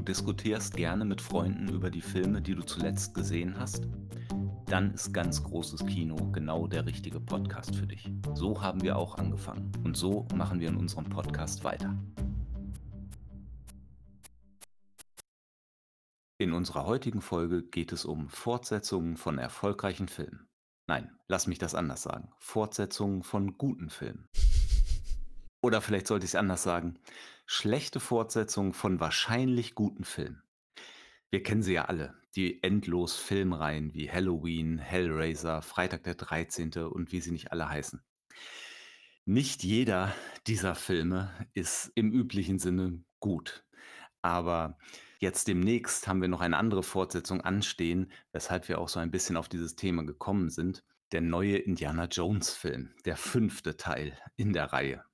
du diskutierst gerne mit Freunden über die Filme, die du zuletzt gesehen hast? Dann ist ganz großes Kino genau der richtige Podcast für dich. So haben wir auch angefangen und so machen wir in unserem Podcast weiter. In unserer heutigen Folge geht es um Fortsetzungen von erfolgreichen Filmen. Nein, lass mich das anders sagen. Fortsetzungen von guten Filmen. Oder vielleicht sollte ich es anders sagen. Schlechte Fortsetzungen von wahrscheinlich guten Filmen. Wir kennen sie ja alle. Die endlos Filmreihen wie Halloween, Hellraiser, Freitag der 13. und wie sie nicht alle heißen. Nicht jeder dieser Filme ist im üblichen Sinne gut. Aber jetzt demnächst haben wir noch eine andere Fortsetzung anstehen, weshalb wir auch so ein bisschen auf dieses Thema gekommen sind. Der neue Indiana Jones Film, der fünfte Teil in der Reihe.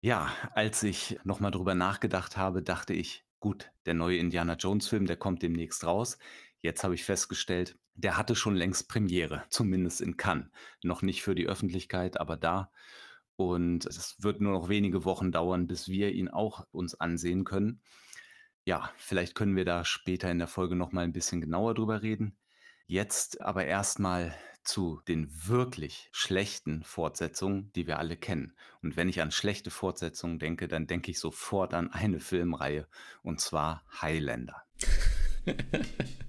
Ja, als ich nochmal drüber nachgedacht habe, dachte ich, gut, der neue Indiana Jones-Film, der kommt demnächst raus. Jetzt habe ich festgestellt, der hatte schon längst Premiere, zumindest in Cannes. Noch nicht für die Öffentlichkeit, aber da. Und es wird nur noch wenige Wochen dauern, bis wir ihn auch uns ansehen können. Ja, vielleicht können wir da später in der Folge noch mal ein bisschen genauer drüber reden. Jetzt aber erstmal zu den wirklich schlechten Fortsetzungen, die wir alle kennen. Und wenn ich an schlechte Fortsetzungen denke, dann denke ich sofort an eine Filmreihe, und zwar Highlander.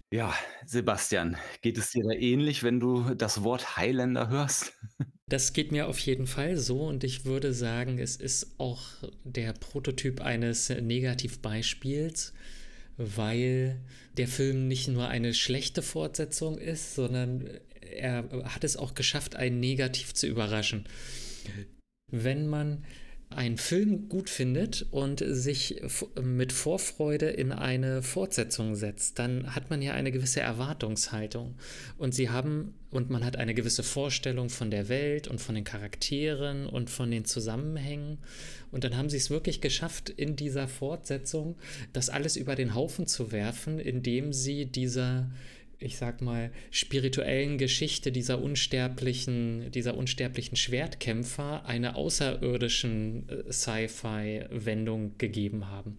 Ja, Sebastian, geht es dir da ähnlich, wenn du das Wort Highlander hörst? Das geht mir auf jeden Fall so und ich würde sagen, es ist auch der Prototyp eines Negativbeispiels weil der Film nicht nur eine schlechte Fortsetzung ist, sondern er hat es auch geschafft, einen negativ zu überraschen. Wenn man einen Film gut findet und sich mit Vorfreude in eine Fortsetzung setzt, dann hat man ja eine gewisse Erwartungshaltung. Und sie haben, und man hat eine gewisse Vorstellung von der Welt und von den Charakteren und von den Zusammenhängen. Und dann haben sie es wirklich geschafft, in dieser Fortsetzung das alles über den Haufen zu werfen, indem sie dieser ich sag mal, spirituellen Geschichte dieser unsterblichen, dieser unsterblichen Schwertkämpfer einer außerirdischen äh, Sci-Fi-Wendung gegeben haben.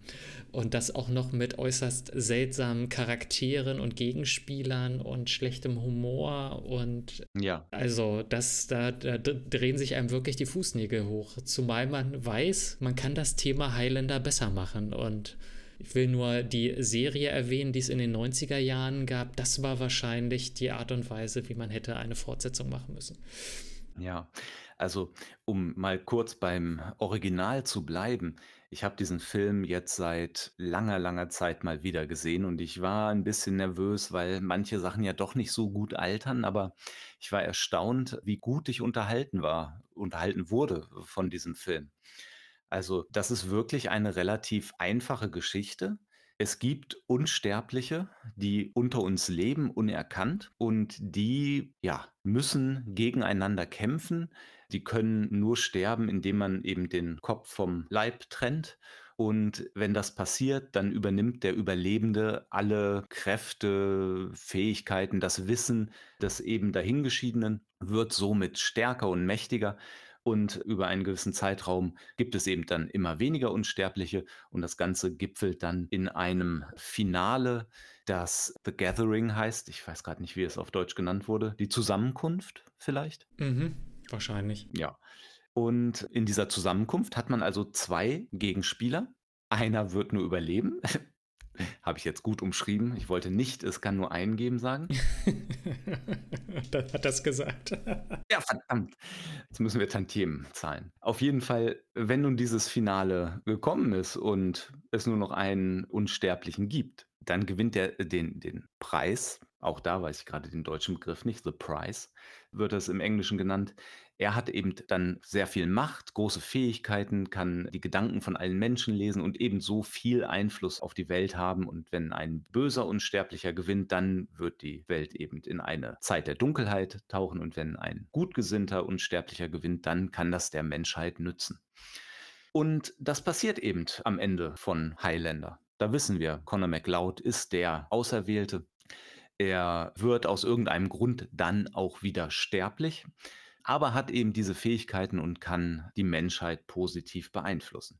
Und das auch noch mit äußerst seltsamen Charakteren und Gegenspielern und schlechtem Humor und ja. Also, das, da, da drehen sich einem wirklich die Fußnägel hoch. Zumal man weiß, man kann das Thema Highlander besser machen und ich will nur die Serie erwähnen, die es in den 90er Jahren gab. Das war wahrscheinlich die Art und Weise, wie man hätte eine Fortsetzung machen müssen. Ja, also um mal kurz beim Original zu bleiben. Ich habe diesen Film jetzt seit langer, langer Zeit mal wieder gesehen und ich war ein bisschen nervös, weil manche Sachen ja doch nicht so gut altern, aber ich war erstaunt, wie gut ich unterhalten war, unterhalten wurde von diesem Film. Also, das ist wirklich eine relativ einfache Geschichte. Es gibt Unsterbliche, die unter uns leben, unerkannt und die, ja, müssen gegeneinander kämpfen. Die können nur sterben, indem man eben den Kopf vom Leib trennt. Und wenn das passiert, dann übernimmt der Überlebende alle Kräfte, Fähigkeiten, das Wissen des eben Dahingeschiedenen, wird somit stärker und mächtiger und über einen gewissen Zeitraum gibt es eben dann immer weniger Unsterbliche und das Ganze gipfelt dann in einem Finale, das The Gathering heißt. Ich weiß gerade nicht, wie es auf Deutsch genannt wurde. Die Zusammenkunft vielleicht? Mhm, wahrscheinlich. Ja. Und in dieser Zusammenkunft hat man also zwei Gegenspieler. Einer wird nur überleben, Habe ich jetzt gut umschrieben. Ich wollte nicht, es kann nur einen geben sagen. Dann hat das gesagt. ja, verdammt. Jetzt müssen wir Tantiemen zahlen. Auf jeden Fall, wenn nun dieses Finale gekommen ist und es nur noch einen Unsterblichen gibt, dann gewinnt er den, den Preis. Auch da weiß ich gerade den deutschen Begriff nicht. The Prize wird es im Englischen genannt. Er hat eben dann sehr viel Macht, große Fähigkeiten, kann die Gedanken von allen Menschen lesen und ebenso viel Einfluss auf die Welt haben. Und wenn ein böser Unsterblicher gewinnt, dann wird die Welt eben in eine Zeit der Dunkelheit tauchen. Und wenn ein gutgesinnter Unsterblicher gewinnt, dann kann das der Menschheit nützen. Und das passiert eben am Ende von Highlander. Da wissen wir, Conor McLeod ist der Auserwählte. Er wird aus irgendeinem Grund dann auch wieder sterblich aber hat eben diese Fähigkeiten und kann die Menschheit positiv beeinflussen.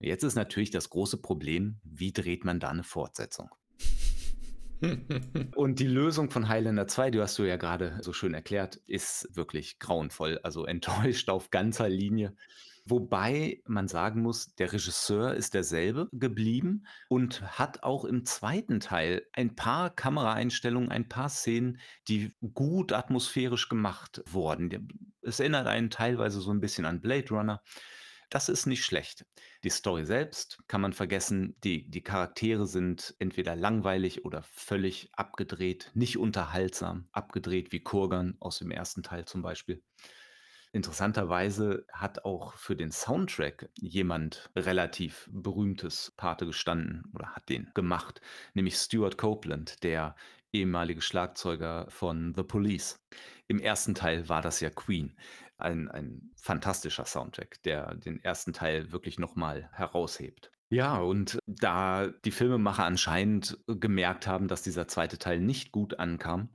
Jetzt ist natürlich das große Problem, wie dreht man da eine Fortsetzung? Und die Lösung von Highlander 2, die hast du ja gerade so schön erklärt, ist wirklich grauenvoll, also enttäuscht auf ganzer Linie. Wobei man sagen muss, der Regisseur ist derselbe geblieben und hat auch im zweiten Teil ein paar Kameraeinstellungen, ein paar Szenen, die gut atmosphärisch gemacht wurden. es erinnert einen teilweise so ein bisschen an Blade Runner. Das ist nicht schlecht. Die Story selbst kann man vergessen. Die die Charaktere sind entweder langweilig oder völlig abgedreht, nicht unterhaltsam, abgedreht wie Kurgan aus dem ersten Teil zum Beispiel. Interessanterweise hat auch für den Soundtrack jemand relativ Berühmtes Pate gestanden oder hat den gemacht, nämlich Stuart Copeland, der ehemalige Schlagzeuger von The Police. Im ersten Teil war das ja Queen. Ein ein fantastischer Soundtrack, der den ersten Teil wirklich noch mal heraushebt. Ja, und da die Filmemacher anscheinend gemerkt haben, dass dieser zweite Teil nicht gut ankam,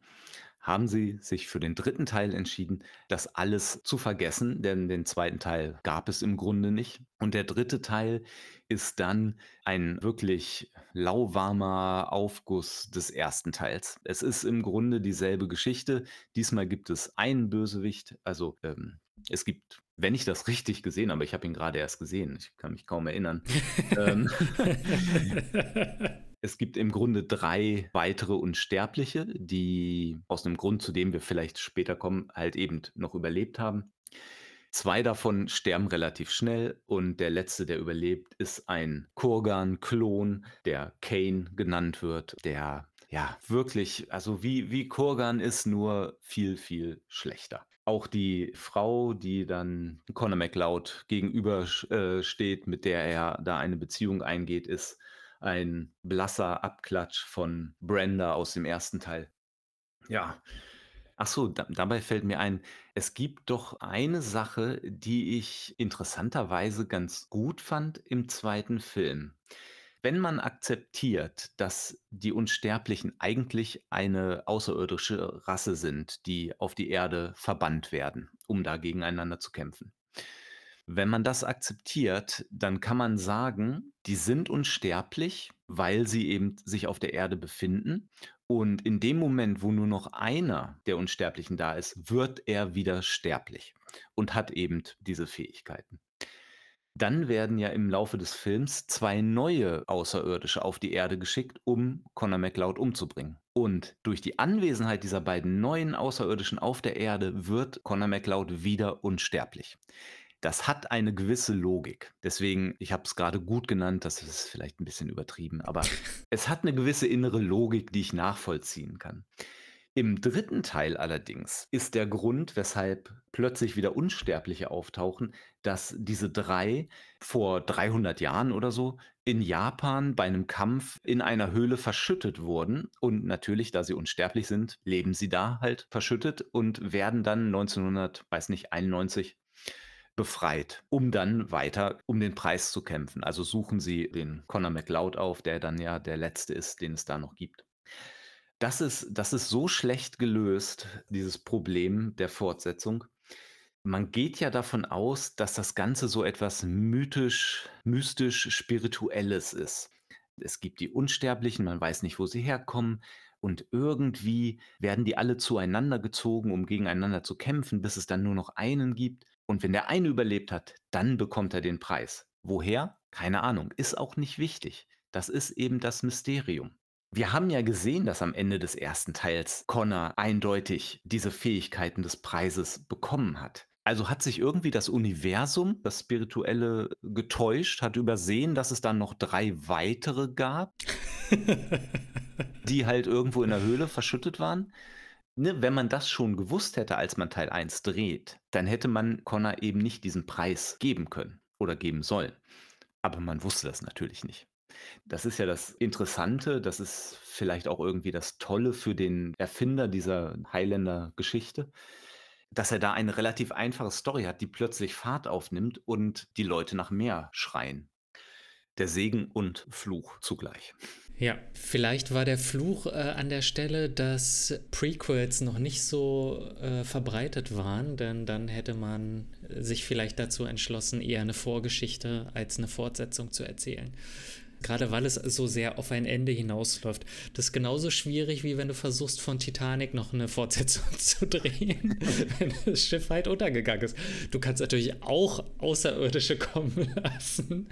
haben sie sich für den dritten Teil entschieden, das alles zu vergessen, denn den zweiten Teil gab es im Grunde nicht. Und der dritte Teil ist dann ein wirklich lauwarmer Aufguss des ersten Teils. Es ist im Grunde dieselbe Geschichte. Diesmal gibt es einen Bösewicht, also ähm, es gibt, wenn ich das richtig gesehen habe, ich habe ihn gerade erst gesehen, ich kann mich kaum erinnern. ähm, Es gibt im Grunde drei weitere Unsterbliche, die aus einem Grund, zu dem wir vielleicht später kommen, halt eben noch überlebt haben. Zwei davon sterben relativ schnell und der letzte, der überlebt, ist ein Kurgan-Klon, der Kane genannt wird, der ja wirklich, also wie, wie Kurgan ist, nur viel, viel schlechter. Auch die Frau, die dann Conor McLeod gegenüber äh, mit der er da eine Beziehung eingeht, ist ein blasser Abklatsch von Brenda aus dem ersten Teil. Ja. Ach so, da dabei fällt mir ein, es gibt doch eine Sache, die ich interessanterweise ganz gut fand im zweiten Film. Wenn man akzeptiert, dass die Unsterblichen eigentlich eine außerirdische Rasse sind, die auf die Erde verbannt werden, um da gegeneinander zu kämpfen. Wenn man das akzeptiert, dann kann man sagen, die sind unsterblich, weil sie eben sich auf der Erde befinden. Und in dem Moment, wo nur noch einer der Unsterblichen da ist, wird er wieder sterblich und hat eben diese Fähigkeiten. Dann werden ja im Laufe des Films zwei neue Außerirdische auf die Erde geschickt, um Connor MacLeod umzubringen. Und durch die Anwesenheit dieser beiden neuen Außerirdischen auf der Erde wird Connor MacLeod wieder unsterblich. Das hat eine gewisse Logik. Deswegen, ich habe es gerade gut genannt, das ist vielleicht ein bisschen übertrieben, aber es hat eine gewisse innere Logik, die ich nachvollziehen kann. Im dritten Teil allerdings ist der Grund, weshalb plötzlich wieder Unsterbliche auftauchen, dass diese drei vor 300 Jahren oder so in Japan bei einem Kampf in einer Höhle verschüttet wurden. Und natürlich, da sie unsterblich sind, leben sie da halt verschüttet und werden dann 1991 befreit, um dann weiter um den Preis zu kämpfen. Also suchen sie den Conor McLeod auf, der dann ja der letzte ist, den es da noch gibt. Das ist, das ist so schlecht gelöst, dieses Problem der Fortsetzung. Man geht ja davon aus, dass das Ganze so etwas mythisch, mystisch, spirituelles ist. Es gibt die Unsterblichen, man weiß nicht, wo sie herkommen. Und irgendwie werden die alle zueinander gezogen, um gegeneinander zu kämpfen, bis es dann nur noch einen gibt. Und wenn der eine überlebt hat, dann bekommt er den Preis. Woher? Keine Ahnung. Ist auch nicht wichtig. Das ist eben das Mysterium. Wir haben ja gesehen, dass am Ende des ersten Teils Connor eindeutig diese Fähigkeiten des Preises bekommen hat. Also hat sich irgendwie das Universum, das Spirituelle, getäuscht, hat übersehen, dass es dann noch drei weitere gab, die halt irgendwo in der Höhle verschüttet waren ne, wenn man das schon gewusst hätte, als man Teil 1 dreht, dann hätte man Connor eben nicht diesen Preis geben können oder geben sollen. Aber man wusste das natürlich nicht. Das ist ja das Interessante, das ist vielleicht auch irgendwie das Tolle für den Erfinder dieser Highlander-Geschichte, dass er da eine relativ einfache Story hat, die plötzlich Fahrt aufnimmt und die Leute nach mehr schreien. Der Segen und Fluch zugleich. Ja, vielleicht war der Fluch äh, an der Stelle, dass Prequels noch nicht so äh, verbreitet waren, denn dann hätte man sich vielleicht dazu entschlossen, eher eine Vorgeschichte als eine Fortsetzung zu erzählen. Gerade weil es so sehr auf ein Ende hinausläuft. Das ist genauso schwierig, wie wenn du versuchst, von Titanic noch eine Fortsetzung zu drehen, wenn das Schiff halt untergegangen ist. Du kannst natürlich auch Außerirdische kommen lassen,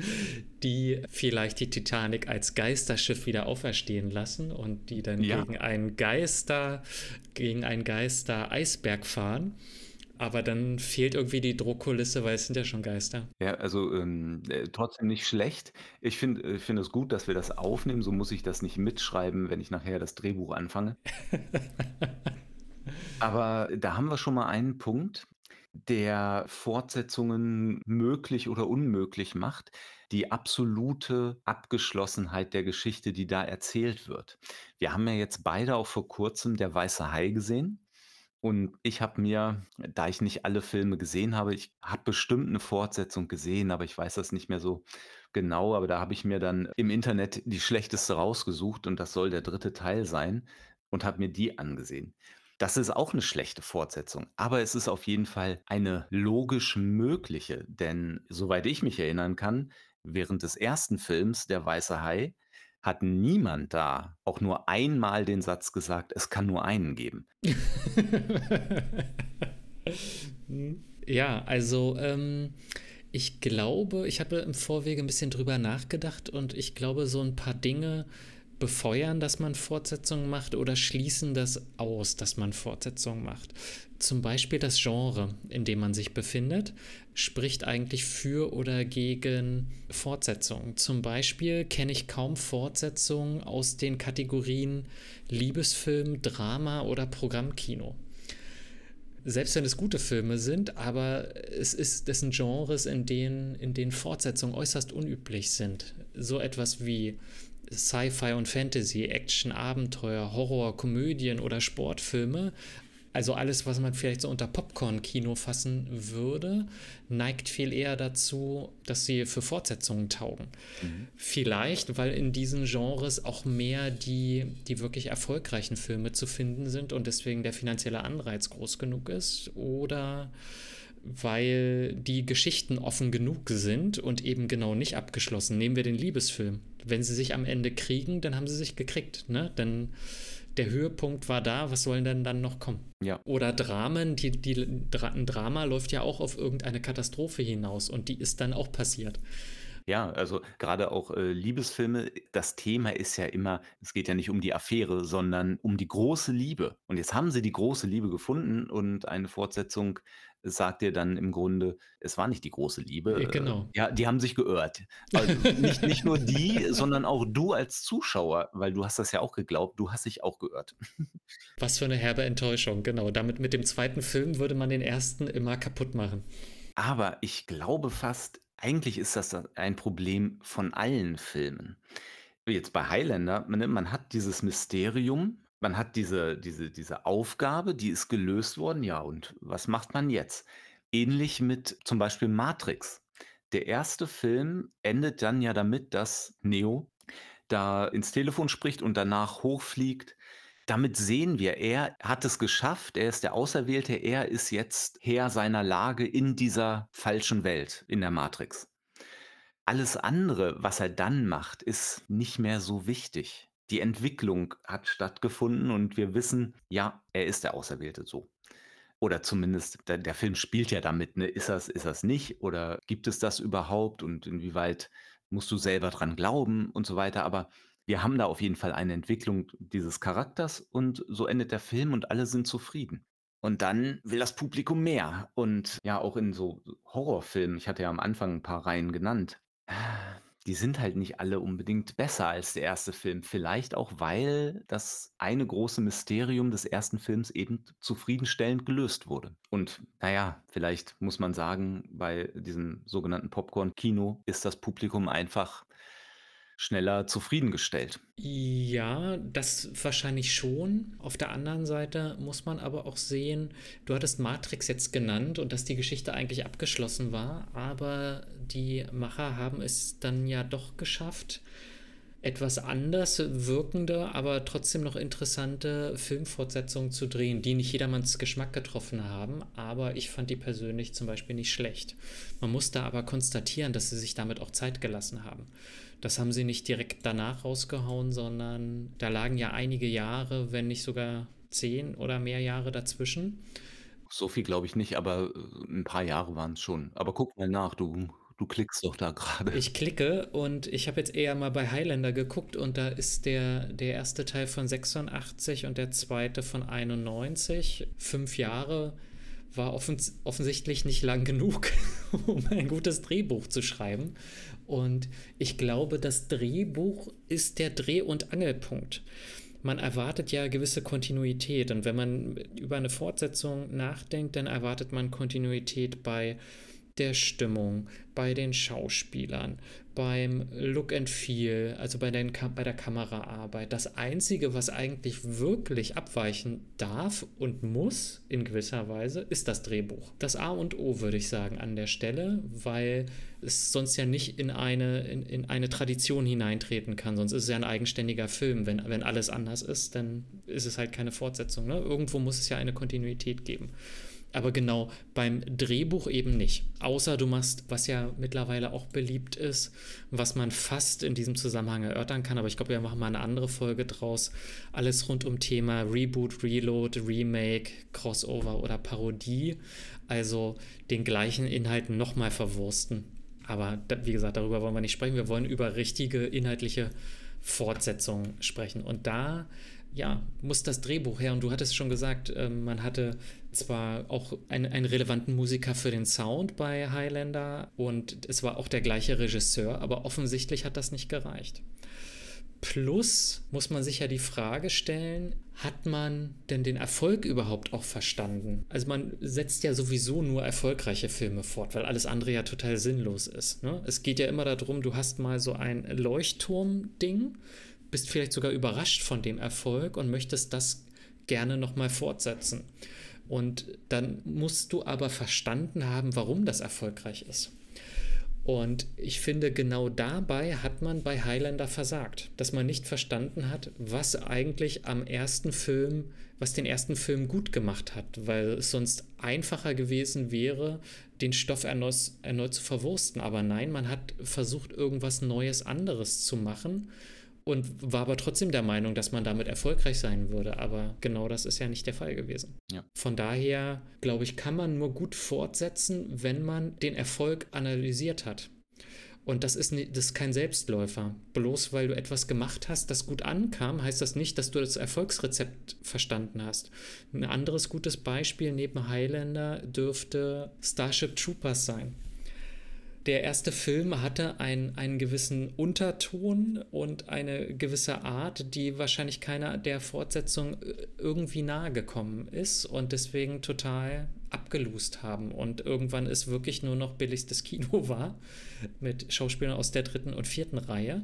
die vielleicht die Titanic als Geisterschiff wieder auferstehen lassen und die dann ja. gegen einen Geister, gegen einen Geister-Eisberg fahren. Aber dann fehlt irgendwie die Druckkulisse, weil es sind ja schon Geister. Ja, also ähm, äh, trotzdem nicht schlecht. Ich finde äh, find es gut, dass wir das aufnehmen. So muss ich das nicht mitschreiben, wenn ich nachher das Drehbuch anfange. Aber da haben wir schon mal einen Punkt, der Fortsetzungen möglich oder unmöglich macht. Die absolute Abgeschlossenheit der Geschichte, die da erzählt wird. Wir haben ja jetzt beide auch vor kurzem Der Weiße Hai gesehen. Und ich habe mir, da ich nicht alle Filme gesehen habe ich habe bestimmt eine Fortsetzung gesehen, aber ich weiß das nicht mehr so genau, aber da habe ich mir dann im Internet die schlechteste rausgesucht und das soll der dritte Teil sein und habe mir die angesehen. Das ist auch eine schlechte Fortsetzung, aber es ist auf jeden Fall eine logisch mögliche, denn soweit ich mich erinnern kann, während des ersten Films Der Weiße Hai hat niemand da auch nur einmal den Satz gesagt, es kann nur einen geben. ja, also ähm, ich glaube, ich habe im Vorwege ein bisschen drüber nachgedacht und ich glaube, so ein paar Dinge befeuern, dass man Fortsetzungen macht oder schließen das aus, dass man Fortsetzungen macht. Zum Beispiel das Genre, in dem man sich befindet, spricht eigentlich für oder gegen Fortsetzungen. Zum Beispiel kenne ich kaum Fortsetzungen aus den Kategorien Liebesfilm, Drama oder Programmkino selbst wenn es gute Filme sind, aber es ist dessen Genres, in denen, in denen Fortsetzungen äußerst unüblich sind. So etwas wie Sci-Fi und Fantasy, Action, Abenteuer, Horror, Komödien oder Sportfilme, also alles, was man vielleicht so unter Popcorn-Kino fassen würde, neigt viel eher dazu, dass sie für Fortsetzungen taugen. Mhm. Vielleicht, weil in diesen Genres auch mehr die, die wirklich erfolgreichen Filme zu finden sind und deswegen der finanzielle Anreiz groß genug ist. Oder weil die Geschichten offen genug sind und eben genau nicht abgeschlossen. Nehmen wir den Liebesfilm. Wenn sie sich am Ende kriegen, dann haben sie sich gekriegt. Ne? Dann der Höhepunkt war da, was soll denn dann noch kommen? Ja. Oder Dramen, die, die, ein Drama läuft ja auch auf irgendeine Katastrophe hinaus und die ist dann auch passiert. Ja, also gerade auch äh, Liebesfilme, das Thema ist ja immer, es geht ja nicht um die Affäre, sondern um die große Liebe. Und jetzt haben sie die große Liebe gefunden und eine Fortsetzung sagt dir dann im Grunde, es war nicht die große Liebe. Ja, genau. Ja, die haben sich geirrt. Also nicht, nicht nur die, sondern auch du als Zuschauer, weil du hast das ja auch geglaubt, du hast dich auch geirrt. Was für eine herbe Enttäuschung, genau. Damit mit dem zweiten Film würde man den ersten immer kaputt machen. Aber ich glaube fast, eigentlich ist das ein Problem von allen Filmen. Jetzt bei Highlander, man, man hat dieses Mysterium, man hat diese, diese, diese Aufgabe, die ist gelöst worden, ja, und was macht man jetzt? Ähnlich mit zum Beispiel Matrix. Der erste Film endet dann ja damit, dass Neo da ins Telefon spricht und danach hochfliegt. Damit sehen wir, er hat es geschafft, er ist der Auserwählte, er ist jetzt Herr seiner Lage in dieser falschen Welt, in der Matrix. Alles andere, was er dann macht, ist nicht mehr so wichtig. Die Entwicklung hat stattgefunden und wir wissen, ja, er ist der Auserwählte so. Oder zumindest, der, der Film spielt ja damit, ne? ist das, ist das nicht? Oder gibt es das überhaupt? Und inwieweit musst du selber dran glauben und so weiter? Aber wir haben da auf jeden Fall eine Entwicklung dieses Charakters und so endet der Film und alle sind zufrieden. Und dann will das Publikum mehr. Und ja, auch in so Horrorfilmen, ich hatte ja am Anfang ein paar Reihen genannt, die sind halt nicht alle unbedingt besser als der erste Film. Vielleicht auch, weil das eine große Mysterium des ersten Films eben zufriedenstellend gelöst wurde. Und naja, vielleicht muss man sagen, bei diesem sogenannten Popcorn-Kino ist das Publikum einfach schneller zufriedengestellt. Ja, das wahrscheinlich schon. Auf der anderen Seite muss man aber auch sehen, du hattest Matrix jetzt genannt und dass die Geschichte eigentlich abgeschlossen war, aber die Macher haben es dann ja doch geschafft, etwas anders wirkende, aber trotzdem noch interessante Filmfortsetzungen zu drehen, die nicht jedermanns Geschmack getroffen haben, aber ich fand die persönlich zum Beispiel nicht schlecht. Man muss da aber konstatieren, dass sie sich damit auch Zeit gelassen haben. Das haben sie nicht direkt danach rausgehauen, sondern da lagen ja einige Jahre, wenn nicht sogar zehn oder mehr Jahre dazwischen. So viel glaube ich nicht, aber äh, ein paar Jahre waren es schon. Aber guck mal nach, du Du klickst doch da gerade. Ich klicke und ich habe jetzt eher mal bei Highlander geguckt und da ist der, der erste Teil von 86 und der zweite von 91. Fünf Jahre war offens offensichtlich nicht lang genug, um ein gutes Drehbuch zu schreiben. Und ich glaube, das Drehbuch ist der Dreh- und Angelpunkt. Man erwartet ja gewisse Kontinuität und wenn man über eine Fortsetzung nachdenkt, dann erwartet man Kontinuität bei der Stimmung, bei den Schauspielern, beim Look and Feel, also bei, den, bei der Kameraarbeit. Das Einzige, was eigentlich wirklich abweichen darf und muss in gewisser Weise, ist das Drehbuch. Das A und O würde ich sagen an der Stelle, weil es sonst ja nicht in eine, in, in eine Tradition hineintreten kann. Sonst ist es ja ein eigenständiger Film. Wenn, wenn alles anders ist, dann ist es halt keine Fortsetzung. Ne? Irgendwo muss es ja eine Kontinuität geben aber genau beim Drehbuch eben nicht. Außer du machst, was ja mittlerweile auch beliebt ist, was man fast in diesem Zusammenhang erörtern kann, aber ich glaube, wir machen mal eine andere Folge draus. Alles rund um Thema Reboot, Reload, Remake, Crossover oder Parodie. Also den gleichen Inhalten nochmal verwursten. Aber wie gesagt, darüber wollen wir nicht sprechen. Wir wollen über richtige inhaltliche Fortsetzungen sprechen. Und da ja, muss das Drehbuch her. Und du hattest schon gesagt, ähm, man hatte zwar auch einen, einen relevanten Musiker für den Sound bei Highlander und es war auch der gleiche Regisseur, aber offensichtlich hat das nicht gereicht. Plus muss man sich ja die Frage stellen, hat man denn den Erfolg überhaupt auch verstanden? Also man setzt ja sowieso nur erfolgreiche Filme fort, weil alles andere ja total sinnlos ist. Ne? Es geht ja immer darum, du hast mal so ein Leuchtturm-Ding, bist vielleicht sogar überrascht von dem Erfolg und möchtest das gerne nochmal fortsetzen. Und dann musst du aber verstanden haben, warum das erfolgreich ist. Und ich finde, genau dabei hat man bei Highlander versagt, dass man nicht verstanden hat, was eigentlich am ersten Film, was den ersten Film gut gemacht hat, weil es sonst einfacher gewesen wäre, den Stoff erneut, erneut zu verwursten. Aber nein, man hat versucht, irgendwas Neues, anderes zu machen und war aber trotzdem der Meinung, dass man damit erfolgreich sein würde. Aber genau das ist ja nicht der Fall gewesen. Ja. Von daher, glaube ich, kann man nur gut fortsetzen, wenn man den Erfolg analysiert hat. Und das ist, das ist kein Selbstläufer. Bloß weil du etwas gemacht hast, das gut ankam, heißt das nicht, dass du das Erfolgsrezept verstanden hast. Ein anderes gutes Beispiel neben Highlander dürfte Starship Troopers sein der erste Film hatte ein, einen gewissen Unterton und eine gewisse Art, die wahrscheinlich keiner der Fortsetzung äh, irgendwie nahe gekommen ist und deswegen total abgelust haben. Und irgendwann ist wirklich nur noch billigstes Kino war mit Schauspielern aus der dritten und vierten Reihe.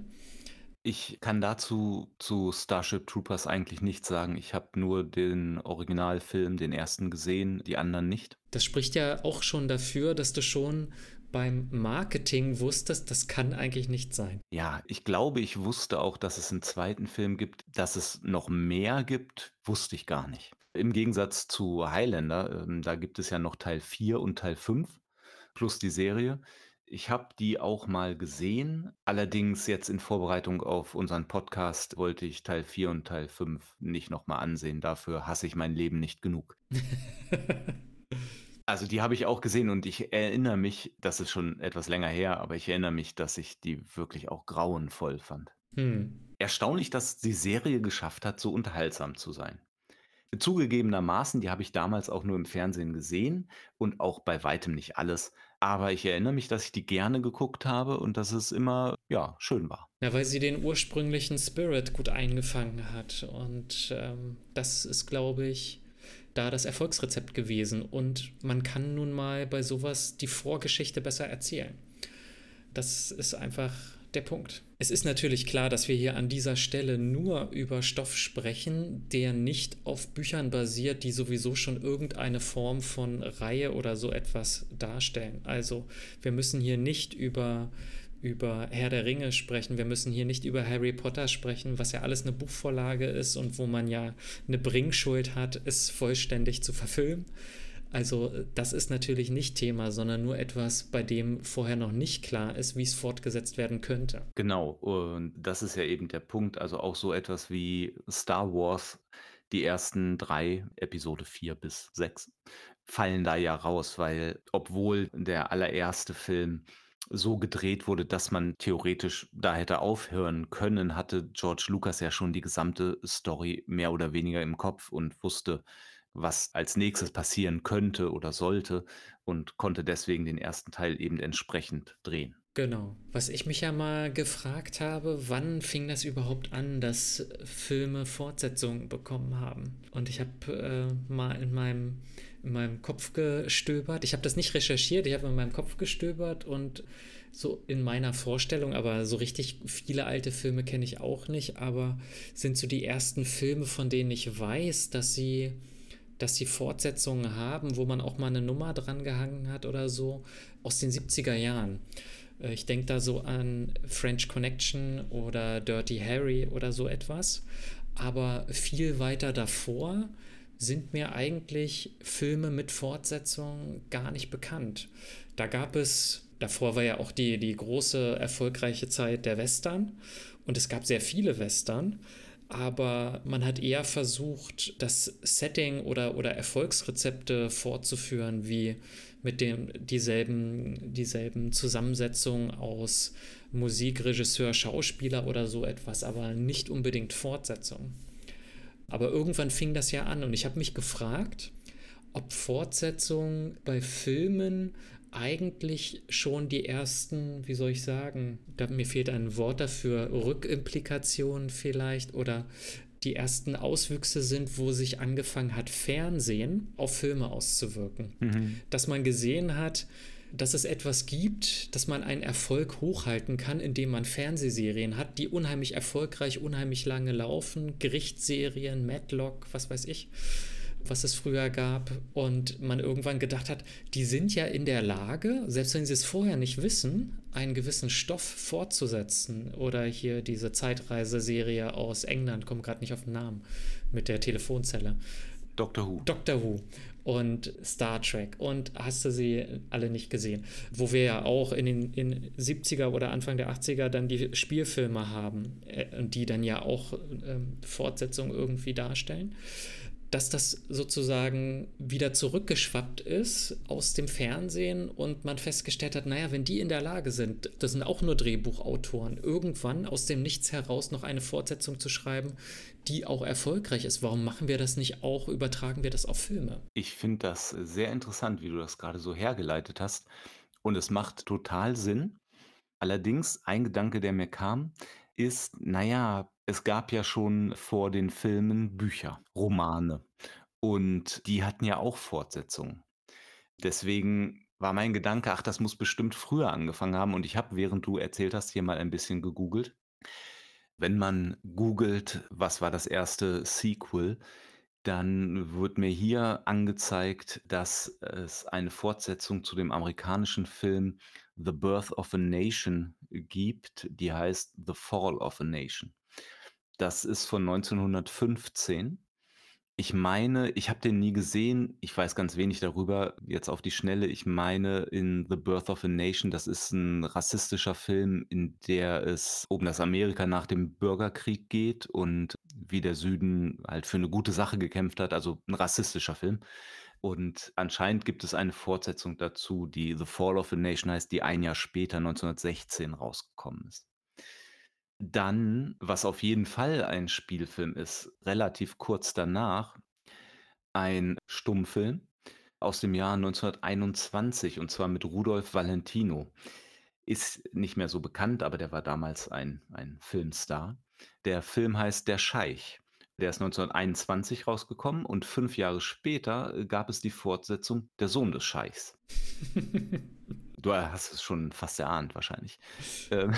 Ich kann dazu zu Starship Troopers eigentlich nichts sagen. Ich habe nur den Originalfilm, den ersten gesehen, die anderen nicht. Das spricht ja auch schon dafür, dass du schon beim Marketing wusstest, das kann eigentlich nicht sein. Ja, ich glaube, ich wusste auch, dass es einen zweiten Film gibt. Dass es noch mehr gibt, wusste ich gar nicht. Im Gegensatz zu Highlander, ähm, da gibt es ja noch Teil 4 und Teil 5 plus die Serie. Ich habe die auch mal gesehen. Allerdings jetzt in Vorbereitung auf unseren Podcast wollte ich Teil 4 und Teil 5 nicht nochmal ansehen. Dafür hasse ich mein Leben nicht genug. Also, die habe ich auch gesehen und ich erinnere mich das ist schon etwas länger her, aber ich erinnere mich, dass ich die wirklich auch grauenvoll fand. Mhm. Erstaunlich, dass die Serie geschafft hat, so unterhaltsam zu sein. Zugegebenermaßen, die habe ich damals auch nur im Fernsehen gesehen und auch bei weitem nicht alles. Aber ich erinnere mich, dass ich die gerne geguckt habe und dass es immer, ja, schön war. Ja, weil sie den ursprünglichen Spirit gut eingefangen hat. Und ähm, das ist, glaube ich, da das Erfolgsrezept gewesen. Und man kann nun mal bei sowas die Vorgeschichte besser erzählen. Das ist einfach der Punkt. Es ist natürlich klar, dass wir hier an dieser Stelle nur über Stoff sprechen, der nicht auf Büchern basiert, die sowieso schon irgendeine Form von Reihe oder so etwas darstellen. Also wir müssen hier nicht über über Herr der Ringe sprechen, wir müssen hier nicht über Harry Potter sprechen, was ja alles eine Buchvorlage ist und wo man ja eine Bringschuld hat, es vollständig zu verfilmen. Also das ist natürlich nicht Thema, sondern nur etwas, bei dem vorher noch nicht klar ist, wie es fortgesetzt werden könnte. Genau, und das ist ja eben der Punkt. Also auch so etwas wie Star Wars, die ersten drei, Episode 4 bis 6, fallen da ja raus, weil obwohl der allererste Film so gedreht wurde, dass man theoretisch da hätte aufhören können, hatte George Lucas ja schon die gesamte Story mehr oder weniger im Kopf und wusste, was als nächstes passieren könnte oder sollte und konnte deswegen den ersten Teil eben entsprechend drehen. Genau. Was ich mich ja mal gefragt habe, wann fing das überhaupt an, dass Filme Fortsetzungen bekommen haben? Und ich habe äh, mal in meinem, in meinem Kopf gestöbert. Ich habe das nicht recherchiert, ich habe in meinem Kopf gestöbert und so in meiner Vorstellung, aber so richtig viele alte Filme kenne ich auch nicht, aber sind so die ersten Filme, von denen ich weiß, dass sie dass sie Fortsetzungen haben, wo man auch mal eine Nummer dran gehangen hat oder so, aus den 70er Jahren. Äh, ich denke da so an French Connection oder Dirty Harry oder so etwas. Aber viel weiter davor sind mir eigentlich Filme mit Fortsetzung gar nicht bekannt. Da gab es, davor war ja auch die, die große erfolgreiche Zeit der Western und es gab sehr viele Western aber man hat eher versucht, das Setting oder, oder Erfolgsrezepte fortzuführen, wie mit dem dieselben, dieselben Zusammensetzungen aus Musik, Regisseur, Schauspieler oder so etwas, aber nicht unbedingt Fortsetzung. Aber irgendwann fing das ja an und ich habe mich gefragt, ob Fortsetzungen bei Filmen eigentlich schon die ersten, wie soll ich sagen, da, mir fehlt ein Wort dafür, Rückimplikationen vielleicht oder die ersten Auswüchse sind, wo sich angefangen hat, Fernsehen auf Filme auszuwirken. Mhm. Dass man gesehen hat, dass es etwas gibt, dass man einen Erfolg hochhalten kann, indem man Fernsehserien hat, die unheimlich erfolgreich, unheimlich lange laufen, Gerichtsserien, Matlock, was weiß ich was es früher gab und man irgendwann gedacht hat, die sind ja in der Lage, selbst wenn sie es vorher nicht wissen, einen gewissen Stoff fortzusetzen. Oder hier diese Zeitreiseserie aus England, komme gerade nicht auf den Namen, mit der Telefonzelle. Doctor Who. Doctor Who und Star Trek und hast du sie alle nicht gesehen. Wo wir ja auch in den in 70er oder Anfang der 80er dann die Spielfilme haben, äh, die dann ja auch ähm, Fortsetzung irgendwie darstellen dass das sozusagen wieder zurückgeschwappt ist aus dem Fernsehen und man festgestellt hat, naja, wenn die in der Lage sind, das sind auch nur Drehbuchautoren, irgendwann aus dem Nichts heraus noch eine Fortsetzung zu schreiben, die auch erfolgreich ist, warum machen wir das nicht auch, übertragen wir das auf Filme? Ich finde das sehr interessant, wie du das gerade so hergeleitet hast und es macht total Sinn. Allerdings, ein Gedanke, der mir kam, ist, naja, es gab ja schon vor den Filmen Bücher, Romane und die hatten ja auch Fortsetzungen. Deswegen war mein Gedanke: „Ach, das muss bestimmt früher angefangen haben“ und ich habe, während du erzählt hast, hier mal ein bisschen gegoogelt. Wenn man googelt: „Was war das erste Sequel?“, dann wird mir hier angezeigt, dass es eine Fortsetzung zu dem amerikanischen Film „The Birth of a Nation“ gibt, die heißt „The Fall of a Nation“. Das ist von 1915. Ich meine, ich habe den nie gesehen. Ich weiß ganz wenig darüber, jetzt auf die Schnelle. Ich meine, in „The Birth of a Nation“, das ist ein rassistischer Film, in der es um das Amerika nach dem Bürgerkrieg geht und wie der Süden halt für eine gute Sache gekämpft hat, also ein rassistischer Film. Und anscheinend gibt es eine Fortsetzung dazu, die „The Fall of a Nation“ heißt, die ein Jahr später, 1916, rausgekommen ist. Dann, was auf jeden Fall ein Spielfilm ist, relativ kurz danach, ein Stummfilm aus dem Jahr 1921 und zwar mit Rudolph Valentino. Ist nicht mehr so bekannt, aber der war damals ein ein Filmstar. Der Film heißt „Der Scheich“. Der ist 1921 rausgekommen und fünf Jahre später, äh, gab es die Fortsetzung „Der Sohn des Scheichs“. Du hast es schon fast erahnt wahrscheinlich. Ähm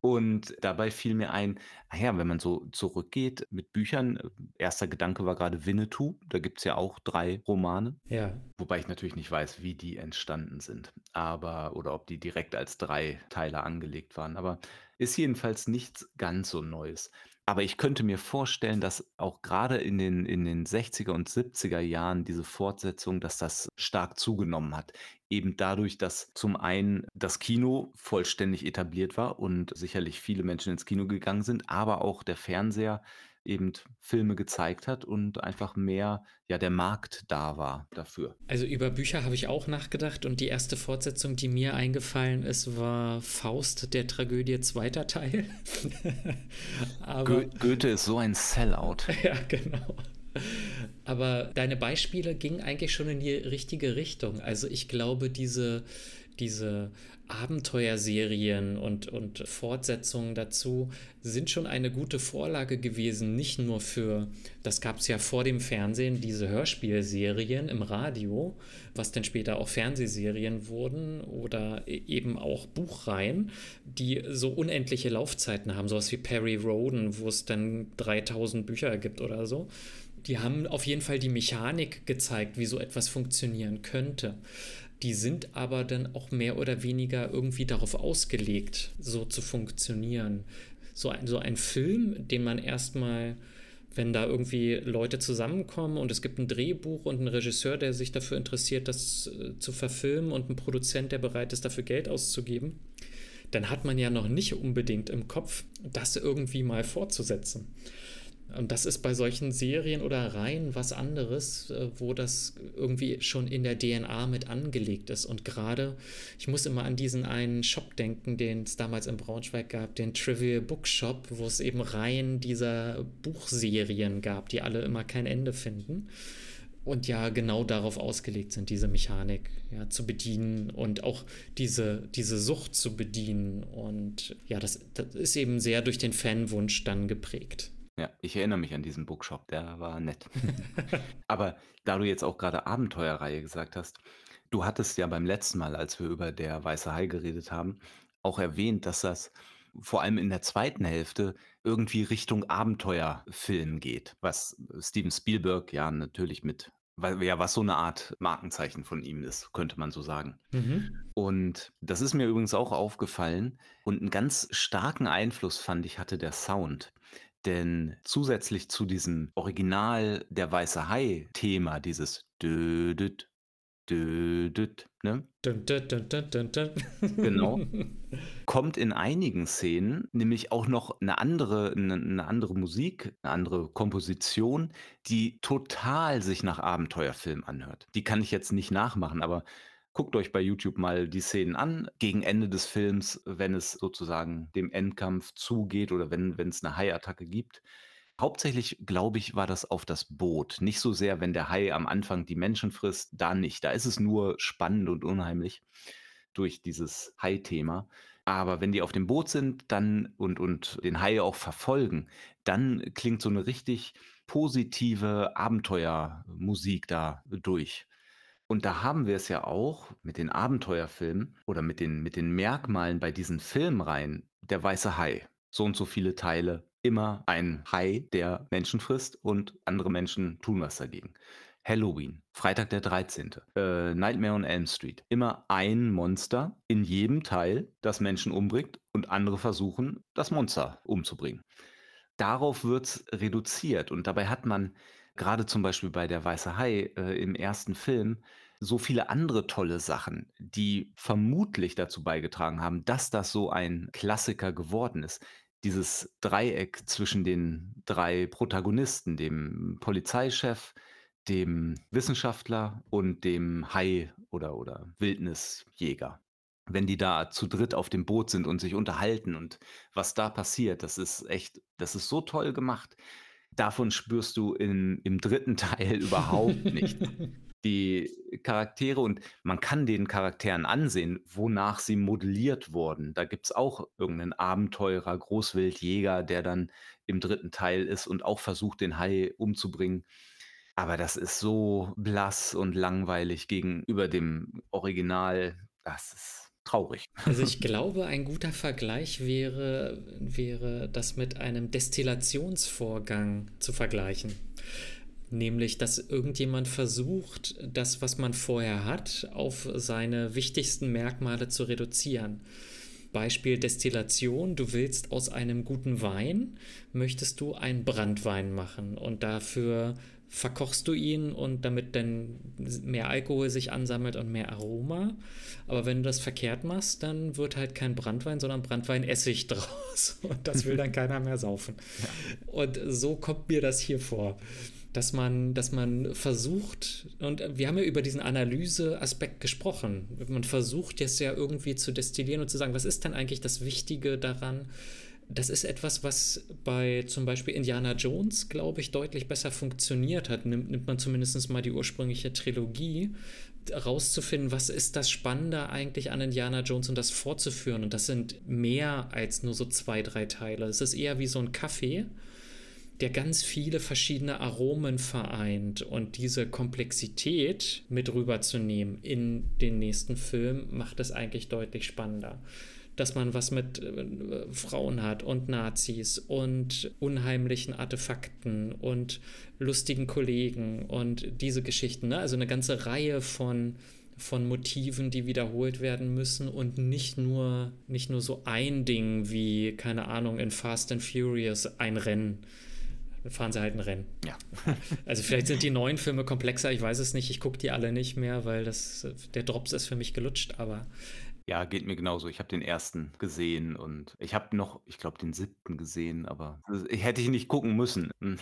Und dabei fiel mir ein, ah ja, wenn man so zurückgeht mit Büchern, äh, erster Gedanke war gerade Winnetou, da gibt's ja auch 3 Romane, Ja. wobei ich natürlich nicht weiß, wie die entstanden sind, aber oder ob die direkt als 3 Teile angelegt waren, aber ist jedenfalls nichts ganz so Neues. Aber ich könnte mir vorstellen, dass auch gerade in den in den 60er und 70er Jahren diese Fortsetzung dass das stark zugenommen hat. Eben dadurch, dass zum einen das Kino vollständig etabliert war und sicherlich viele Menschen ins Kino gegangen sind, aber auch der Fernseher eben Filme gezeigt hat und einfach mehr, ja, der Markt da war dafür. Also über Bücher habe ich auch nachgedacht und die erste Fortsetzung, die mir eingefallen ist, war Faust der Tragödie zweiter Teil. Aber Goe Goethe ist so ein Sellout. ja, genau. Aber deine Beispiele gingen eigentlich schon in die richtige Richtung. Also ich glaube, diese, diese Abenteuerserien und, und Fortsetzungen dazu sind schon eine gute Vorlage gewesen, nicht nur für, das gab es ja vor dem Fernsehen, diese Hörspielserien im Radio, was dann später auch Fernsehserien wurden oder e-, eben auch Buchreihen, die so unendliche Laufzeiten haben, sowas wie Perry Roden, wo es dann 3000 Bücher gibt oder so. Die haben auf jeden Fall die Mechanik gezeigt, wie so etwas funktionieren könnte. Die sind aber dann auch mehr oder weniger irgendwie darauf ausgelegt, so zu funktionieren. So ein, so ein Film, den man erstmal, wenn da irgendwie Leute zusammenkommen und es gibt ein Drehbuch und einen Regisseur, der sich dafür interessiert, das äh, zu verfilmen und einen Produzent, der bereit ist, dafür Geld auszugeben, dann hat man ja noch nicht unbedingt im Kopf, das irgendwie mal fortzusetzen. Und das ist bei solchen Serien oder Reihen was anderes, äh, wo das irgendwie schon in der DNA mit angelegt ist. Und gerade, ich muss immer an diesen einen Shop denken, den es damals in Braunschweig gab, den Trivial Bookshop, wo es eben Reihen dieser Buchserien gab, die alle immer kein Ende finden. Und ja, genau darauf ausgelegt sind, diese Mechanik ja, zu bedienen und auch diese, diese Sucht zu bedienen. Und ja, das, das ist eben sehr durch den Fanwunsch dann geprägt. Ja, ich erinnere mich an diesen Bookshop, der war nett. Aber da du jetzt auch gerade Abenteuerreihe gesagt hast, du hattest ja beim letzten Mal, als wir über Der Weiße Hai geredet haben, auch erwähnt, dass das vor allem in der zweiten Hälfte irgendwie Richtung Abenteuerfilm geht, was Steven Spielberg ja natürlich mit ja, was so eine Art Markenzeichen von ihm ist, könnte man so sagen. Mhm. Und das ist mir übrigens auch aufgefallen und einen ganz starken Einfluss, fand ich, hatte der Sound. Denn zusätzlich zu diesem Original Der Weiße Hai-Thema, dieses Dödüt, Dödüt, ne? Dun, dun, dun. Genau. Kommt in einigen Szenen nämlich auch noch eine andere 'ne 'ne andere Musik, eine andere Komposition, die total sich nach Abenteuerfilm anhört. Die kann ich jetzt nicht nachmachen, aber guckt euch bei YouTube mal die Szenen an, gegen Ende des Films, wenn es sozusagen dem Endkampf zugeht oder wenn es eine Haiattacke gibt. Hauptsächlich, glaube ich, war das auf das Boot. Nicht so sehr, wenn der Hai am Anfang die Menschen frisst, da nicht. Da ist es nur spannend und unheimlich durch dieses Hai-Thema. Aber wenn die auf dem Boot sind, dann und und den Hai auch verfolgen, dann klingt so eine richtig positive Abenteuermusik da durch. Und da haben wir es ja auch mit den Abenteuerfilmen oder mit den mit den Merkmalen bei diesen Filmreihen. Der weiße Hai, so und so viele Teile, immer ein Hai, der Menschen frisst und andere Menschen tun was dagegen. Halloween, Freitag der 13., äh, Nightmare on Elm Street. Immer ein Monster in jedem Teil, das Menschen umbringt und andere versuchen, das Monster umzubringen. Darauf wird's reduziert und dabei hat man gerade zum Beispiel bei Der Weiße Hai, äh, im ersten Film so viele andere tolle Sachen, die vermutlich dazu beigetragen haben, dass das so ein Klassiker geworden ist. Dieses Dreieck zwischen den 3 Protagonisten, dem Polizeichef, dem Wissenschaftler und dem Hai oder oder Wildnisjäger. Wenn die da zu dritt auf dem Boot sind und sich unterhalten und was da passiert, das ist echt das ist so toll gemacht. Davon spürst du in im dritten Teil überhaupt nichts. Die Charaktere und man kann den Charakteren ansehen, wonach sie modelliert wurden. Da gibt's auch irgendeinen Abenteurer, Großwildjäger, der dann im dritten Teil ist und auch versucht, den Hai umzubringen. Aber das ist so blass und langweilig gegenüber dem Original. Das ist traurig. Also ich glaube, ein guter Vergleich wäre, wäre das mit einem Destillationsvorgang zu vergleichen. Nämlich, dass irgendjemand versucht, das, was man vorher hat, auf seine wichtigsten Merkmale zu reduzieren. Beispiel Destillation, du willst aus einem guten Wein, möchtest du einen Brandwein machen und dafür verkochst du ihn und damit dann mehr Alkohol sich ansammelt und mehr Aroma. Aber wenn du das verkehrt machst, dann wird halt kein Brandwein, sondern Brandweinessig draus. Und das will dann keiner mehr saufen. Ja. Und so kommt mir das hier vor. Dass man, dass man versucht, und wir haben ja über diesen Analyseaspekt gesprochen. Man versucht jetzt ja irgendwie zu destillieren und zu sagen, was ist denn eigentlich das Wichtige daran, das ist etwas, was bei zum Beispiel Indiana Jones, glaube ich, deutlich besser funktioniert hat. Nimmt, nimmt man zumindest mal die ursprüngliche Trilogie, rauszufinden, was ist das Spannende eigentlich an Indiana Jones und das fortzuführen. Und das sind mehr als nur so zwei, drei Teile. Es ist eher wie so ein Kaffee, der ganz viele verschiedene Aromen vereint. Und diese Komplexität mit rüberzunehmen in den nächsten Film macht es eigentlich deutlich spannender dass man was mit äh, Frauen hat und Nazis und unheimlichen Artefakten und lustigen Kollegen und diese Geschichten. Ne? Also eine ganze Reihe von von Motiven, die wiederholt werden müssen und nicht nur, nicht nur so ein Ding wie, keine Ahnung, in Fast and Furious ein Rennen. Dann fahren sie halt ein Rennen. Ja. also vielleicht sind die neuen Filme komplexer, ich weiß es nicht, ich gucke die alle nicht mehr, weil das, der Drops ist für mich gelutscht, aber ja, geht mir genauso. Ich habe den ersten gesehen und ich habe noch, ich glaube, den siebten gesehen, aber hätte ich nicht gucken müssen.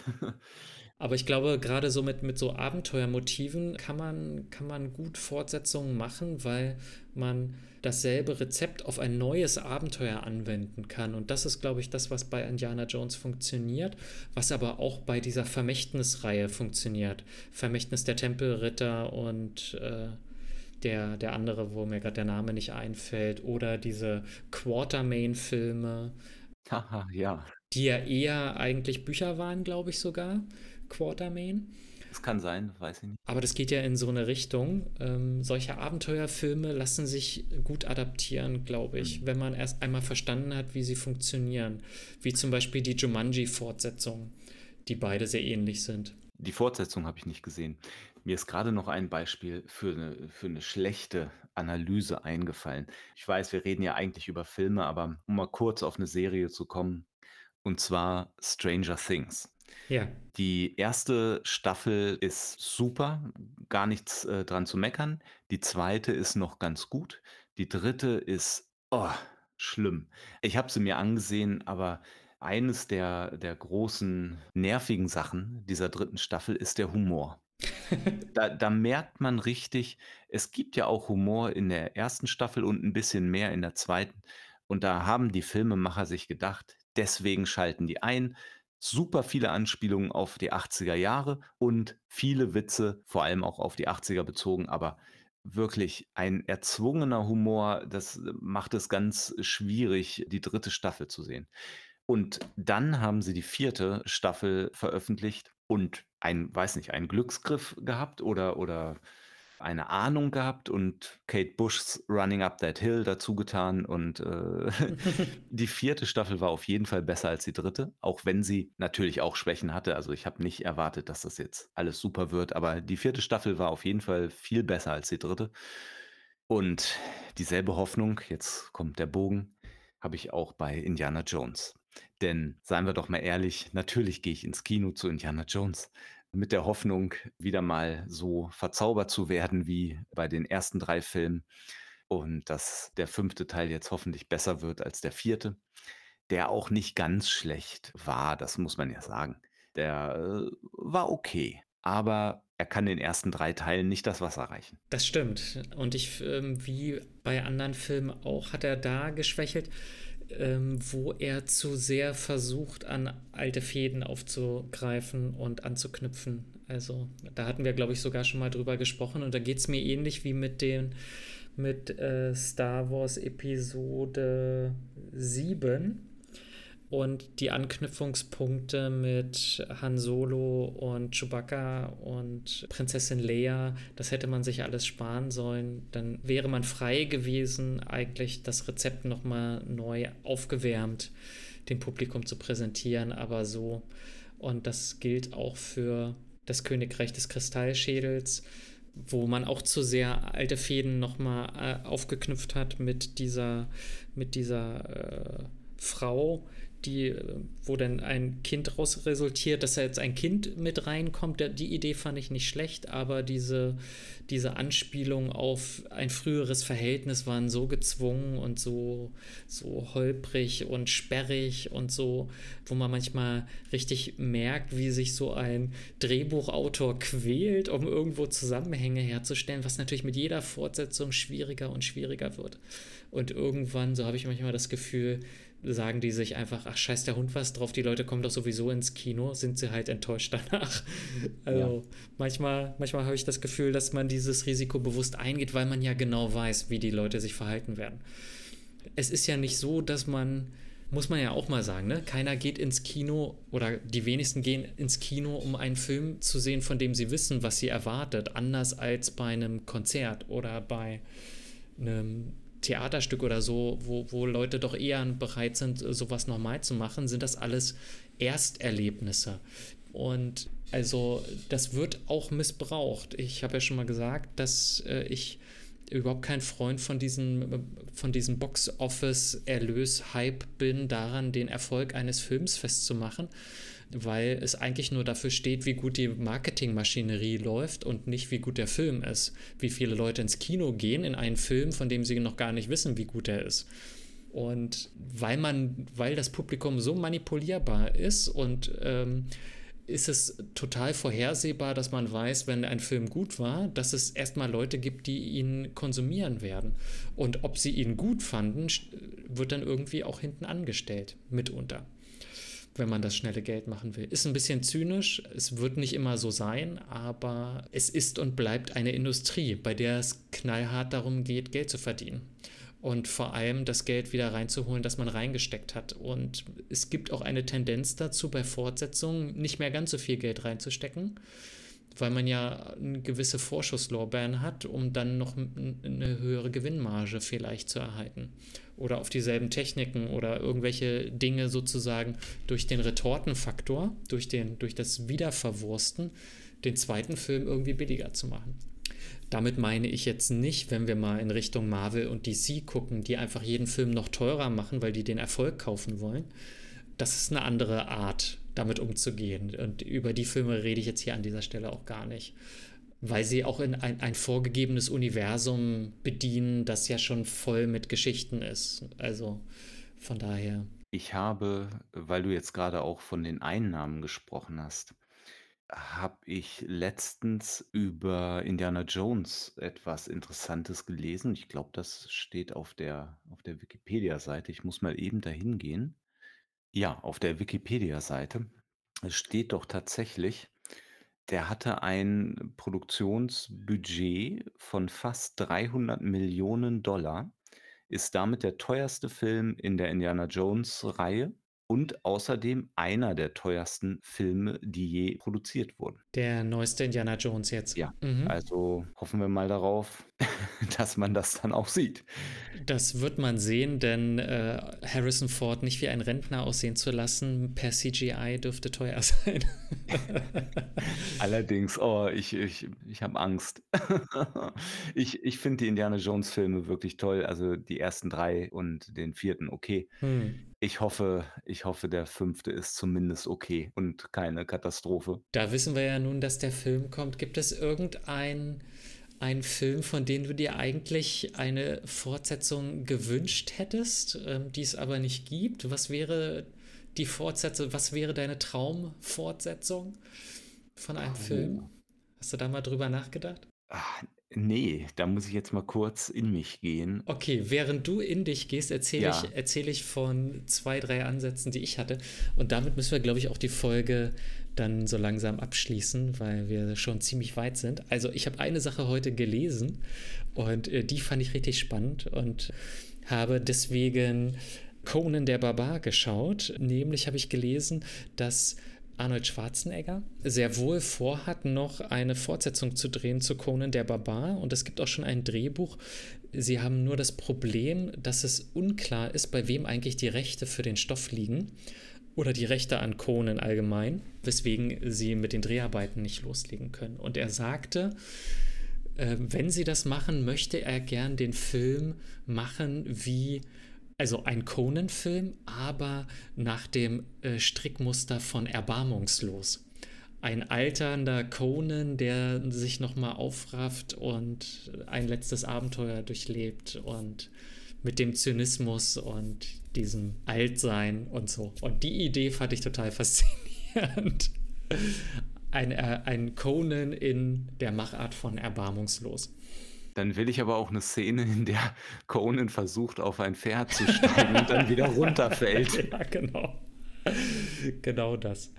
Aber ich glaube, gerade so mit, mit so Abenteuermotiven kann man, kann man gut Fortsetzungen machen, weil man dasselbe Rezept auf ein neues Abenteuer anwenden kann. Und das ist, glaube ich, das, was bei Indiana Jones funktioniert, was aber auch bei dieser Vermächtnisreihe funktioniert. Vermächtnis der Tempelritter und äh, der, der andere, wo mir gerade der Name nicht einfällt, oder diese Quartermain-Filme. Haha, ja. Die ja eher eigentlich Bücher waren, glaube ich sogar. Quartermain. Das kann sein, weiß ich nicht. Aber das geht ja in so eine Richtung. Ähm, solche Abenteuerfilme lassen sich gut adaptieren, glaube ich, mhm. wenn man erst einmal verstanden hat, wie sie funktionieren. Wie zum Beispiel die Jumanji-Fortsetzung, die beide sehr ähnlich sind. Die Fortsetzung habe ich nicht gesehen. Mir ist gerade noch ein Beispiel für eine, für eine schlechte Analyse eingefallen. Ich weiß, wir reden ja eigentlich über Filme, aber um mal kurz auf eine Serie zu kommen, und zwar Stranger Things. Ja. Die erste Staffel ist super, gar nichts äh, dran zu meckern. Die zweite ist noch ganz gut. Die dritte ist oh, schlimm. Ich habe sie mir angesehen, aber eines der, der großen nervigen Sachen dieser dritten Staffel ist der Humor. Da da merkt man richtig, es gibt ja auch Humor in der ersten Staffel und ein bisschen mehr in der zweiten. Und da haben die Filmemacher sich gedacht, deswegen schalten die ein. Super viele Anspielungen auf die 80er Jahre und viele Witze, vor allem auch auf die 80er bezogen, aber wirklich ein erzwungener Humor, das macht es ganz schwierig, die dritte Staffel zu sehen. Und dann haben sie die vierte Staffel veröffentlicht und ein, weiß nicht, einen Glücksgriff gehabt oder, oder eine Ahnung gehabt und Kate Bush's Running Up That Hill dazu getan. Und äh, die vierte Staffel war auf jeden Fall besser als die dritte, auch wenn sie natürlich auch Schwächen hatte. Also ich habe nicht erwartet, dass das jetzt alles super wird, aber die vierte Staffel war auf jeden Fall viel besser als die dritte. Und dieselbe Hoffnung, jetzt kommt der Bogen, habe ich auch bei Indiana Jones. Denn seien wir doch mal ehrlich, natürlich gehe ich ins Kino zu Indiana Jones mit der Hoffnung, wieder mal so verzaubert zu werden wie bei den ersten drei Filmen und dass der fünfte Teil jetzt hoffentlich besser wird als der vierte, der auch nicht ganz schlecht war, das muss man ja sagen. Der äh, war okay, aber er kann den ersten drei Teilen nicht das Wasser reichen. Das stimmt. Und ich, ähm, wie bei anderen Filmen auch, hat er da geschwächelt ähm, wo er zu sehr versucht, an alte Fäden aufzugreifen und anzuknüpfen. Also da hatten wir, glaube ich, sogar schon mal drüber gesprochen und da geht es mir ähnlich wie mit den mit äh, Star Wars Episode 7. und die Anknüpfungspunkte mit Han Solo und Chewbacca und Prinzessin Leia, das hätte man sich alles sparen sollen. Dann wäre man frei gewesen, eigentlich das Rezept nochmal neu aufgewärmt dem Publikum zu präsentieren, aber so. Und das gilt auch für das Königreich des Kristallschädels, wo man auch zu sehr alte Fäden nochmal äh, aufgeknüpft hat mit dieser, mit dieser äh, Frau, die, wo dann ein Kind daraus resultiert, dass da jetzt ein Kind mit reinkommt. Die Idee fand ich nicht schlecht, aber diese, diese Anspielung auf ein früheres Verhältnis waren so gezwungen und so, so holprig und sperrig und so, wo man manchmal richtig merkt, wie sich so ein Drehbuchautor quält, um irgendwo Zusammenhänge herzustellen, was natürlich mit jeder Fortsetzung schwieriger und schwieriger wird. Und irgendwann, so habe ich manchmal das Gefühl, sagen die sich einfach, ach scheiß der Hund was drauf, die Leute kommen doch sowieso ins Kino, sind sie halt enttäuscht danach. Also ja. manchmal, manchmal habe ich das Gefühl, dass man dieses Risiko bewusst eingeht, weil man ja genau weiß, wie die Leute sich verhalten werden. Es ist ja nicht so, dass man, muss man ja auch mal sagen, ne? keiner geht ins Kino oder die wenigsten gehen ins Kino, um einen Film zu sehen, von dem sie wissen, was sie erwartet, anders als bei einem Konzert oder bei einem Theaterstück oder so, wo, wo Leute doch eher bereit sind, sowas normal zu machen, sind das alles Ersterlebnisse. Und also das wird auch missbraucht. Ich habe ja schon mal gesagt, dass äh, ich überhaupt kein Freund von diesem, von diesem Box-Office-Erlös-Hype bin, daran den Erfolg eines Films festzumachen weil es eigentlich nur dafür steht, wie gut die Marketingmaschinerie läuft und nicht, wie gut der Film ist. Wie viele Leute ins Kino gehen in einen Film, von dem sie noch gar nicht wissen, wie gut er ist. Und weil man, weil das Publikum so manipulierbar ist und ähm, ist es total vorhersehbar, dass man weiß, wenn ein Film gut war, dass es erstmal Leute gibt, die ihn konsumieren werden. Und ob sie ihn gut fanden, wird dann irgendwie auch hinten angestellt, mitunter wenn man das schnelle Geld machen will. Ist ein bisschen zynisch, es wird nicht immer so sein, aber es ist und bleibt eine Industrie, bei der es knallhart darum geht, Geld zu verdienen. Und vor allem das Geld wieder reinzuholen, das man reingesteckt hat. Und es gibt auch eine Tendenz dazu, bei Fortsetzungen nicht mehr ganz so viel Geld reinzustecken, weil man ja eine gewisse Vorschusslorbeeren hat, um dann noch eine höhere Gewinnmarge vielleicht zu erhalten oder auf dieselben Techniken oder irgendwelche Dinge sozusagen durch den Retortenfaktor, durch, den, durch das Wiederverwursten, den zweiten Film irgendwie billiger zu machen. Damit meine ich jetzt nicht, wenn wir mal in Richtung Marvel und DC gucken, die einfach jeden Film noch teurer machen, weil die den Erfolg kaufen wollen. Das ist eine andere Art, damit umzugehen. Und über die Filme rede ich jetzt hier an dieser Stelle auch gar nicht weil sie auch in ein, ein vorgegebenes Universum bedienen, das ja schon voll mit Geschichten ist. Also von daher. Ich habe, weil du jetzt gerade auch von den Einnahmen gesprochen hast, habe ich letztens über Indiana Jones etwas Interessantes gelesen. Ich glaube, das steht auf der, auf der Wikipedia-Seite. Ich muss mal eben dahin gehen. Ja, auf der Wikipedia-Seite steht doch tatsächlich, der hatte ein Produktionsbudget von fast 300 Millionen Dollar, ist damit der teuerste Film in der Indiana-Jones-Reihe und außerdem einer der teuersten Filme, die je produziert wurden. Der neueste Indiana Jones jetzt. Ja, mhm. also hoffen wir mal darauf, dass man das dann auch sieht. Das wird man sehen, denn äh, Harrison Ford nicht wie ein Rentner aussehen zu lassen per CGI dürfte teuer sein. Allerdings, oh, ich, ich, ich habe Angst. ich ich finde die Indiana Jones Filme wirklich toll, also die ersten drei und den vierten okay. Hm. Ich hoffe, ich hoffe, der fünfte ist zumindest okay und keine Katastrophe. Da wissen wir ja nun, dass der Film kommt. Gibt es irgendein ein Film, von dem du dir eigentlich eine Fortsetzung gewünscht hättest, ähm, die es aber nicht gibt? Was wäre die Fortsetzung, was wäre deine Traumfortsetzung von einem oh. Film? Hast du da mal drüber nachgedacht? Ach, nee, da muss ich jetzt mal kurz in mich gehen. Okay, während du in dich gehst, erzähle ja. ich, erzähl ich von zwei, drei Ansätzen, die ich hatte. Und damit müssen wir, glaube ich, auch die Folge dann so langsam abschließen, weil wir schon ziemlich weit sind. Also ich habe eine Sache heute gelesen und äh, die fand ich richtig spannend und habe deswegen Conan der Barbar geschaut. Nämlich habe ich gelesen, dass Arnold Schwarzenegger sehr wohl vorhat, noch eine Fortsetzung zu drehen zu Conan der Barbar. Und es gibt auch schon ein Drehbuch. Sie haben nur das Problem, dass es unklar ist, bei wem eigentlich die Rechte für den Stoff liegen oder die Rechte an Conan allgemein, weswegen sie mit den Dreharbeiten nicht loslegen können. Und er sagte, äh, wenn sie das machen, möchte er gern den Film machen wie also ein Conan-Film, aber nach dem äh, Strickmuster von Erbarmungslos. Ein alternder Conan, der sich nochmal aufrafft und ein letztes Abenteuer durchlebt und mit dem Zynismus und diesem Altsein und so. Und die Idee fand ich total faszinierend. Ein, äh, ein Conan in der Machart von Erbarmungslos. Dann will ich aber auch eine Szene, in der Conan versucht, auf ein Pferd zu steigen und dann wieder runterfällt. Ja, genau. genau das.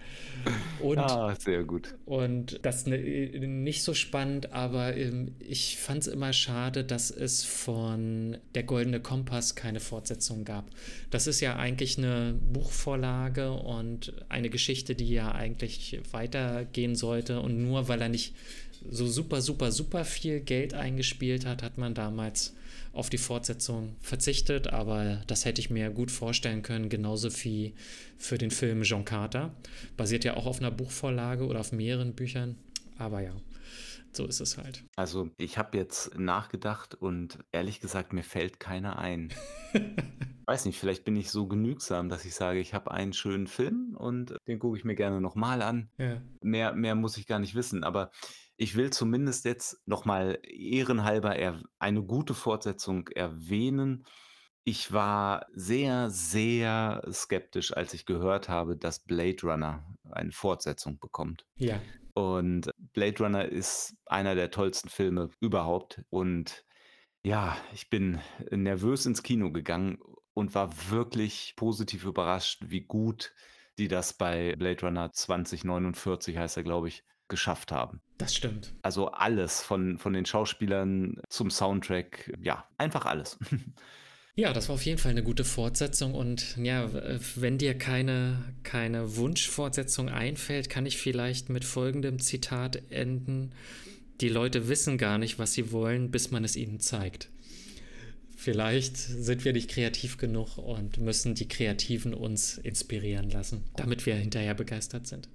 Und, ah, sehr gut. Und das ne, nicht so spannend, aber ähm, ich fand es immer schade, dass es von Der Goldene Kompass keine Fortsetzung gab. Das ist ja eigentlich eine Buchvorlage und eine Geschichte, die ja eigentlich weitergehen sollte. Und nur weil er nicht so super, super, super viel Geld eingespielt hat, hat man damals auf die Fortsetzung verzichtet, aber das hätte ich mir gut vorstellen können, genauso wie für den Film John Carter. Basiert ja auch auf einer Buchvorlage oder auf mehreren Büchern, aber ja. So ist es halt. Also, ich habe jetzt nachgedacht und ehrlich gesagt, mir fällt keiner ein. Weiß nicht, vielleicht bin ich so genügsam, dass ich sage, ich habe einen schönen Film und den gucke ich mir gerne nochmal an. Ja. Mehr, mehr muss ich gar nicht wissen, aber ich will zumindest jetzt nochmal ehrenhalber er eine gute Fortsetzung erwähnen. Ich war sehr, sehr skeptisch, als ich gehört habe, dass Blade Runner eine Fortsetzung bekommt. Ja. Und Blade Runner ist einer der tollsten Filme überhaupt. Und ja, ich bin nervös ins Kino gegangen und war wirklich positiv überrascht, wie gut die das bei Blade Runner 2049 heißt er, glaube ich, geschafft haben. Das stimmt. Also alles von, von den Schauspielern zum Soundtrack, ja, einfach alles. Ja, das war auf jeden Fall eine gute Fortsetzung und ja, wenn dir keine, keine Wunschfortsetzung einfällt, kann ich vielleicht mit folgendem Zitat enden. Die Leute wissen gar nicht, was sie wollen, bis man es ihnen zeigt. Vielleicht sind wir nicht kreativ genug und müssen die Kreativen uns inspirieren lassen, damit wir hinterher begeistert sind.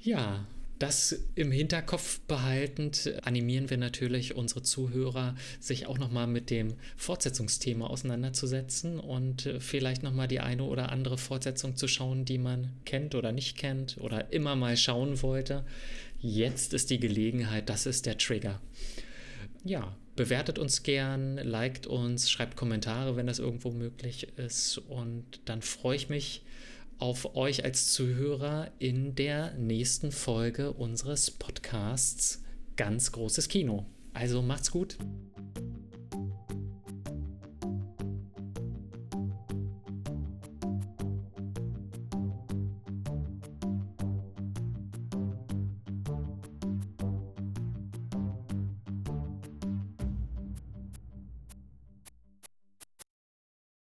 Ja, das im Hinterkopf behaltend animieren wir natürlich unsere Zuhörer, sich auch nochmal mit dem Fortsetzungsthema auseinanderzusetzen und vielleicht nochmal die eine oder andere Fortsetzung zu schauen, die man kennt oder nicht kennt oder immer mal schauen wollte. Jetzt ist die Gelegenheit, das ist der Trigger. Ja, bewertet uns gern, liked uns, schreibt Kommentare, wenn das irgendwo möglich ist und dann freue ich mich, auf euch als Zuhörer in der nächsten Folge unseres Podcasts Ganz großes Kino. Also macht's gut.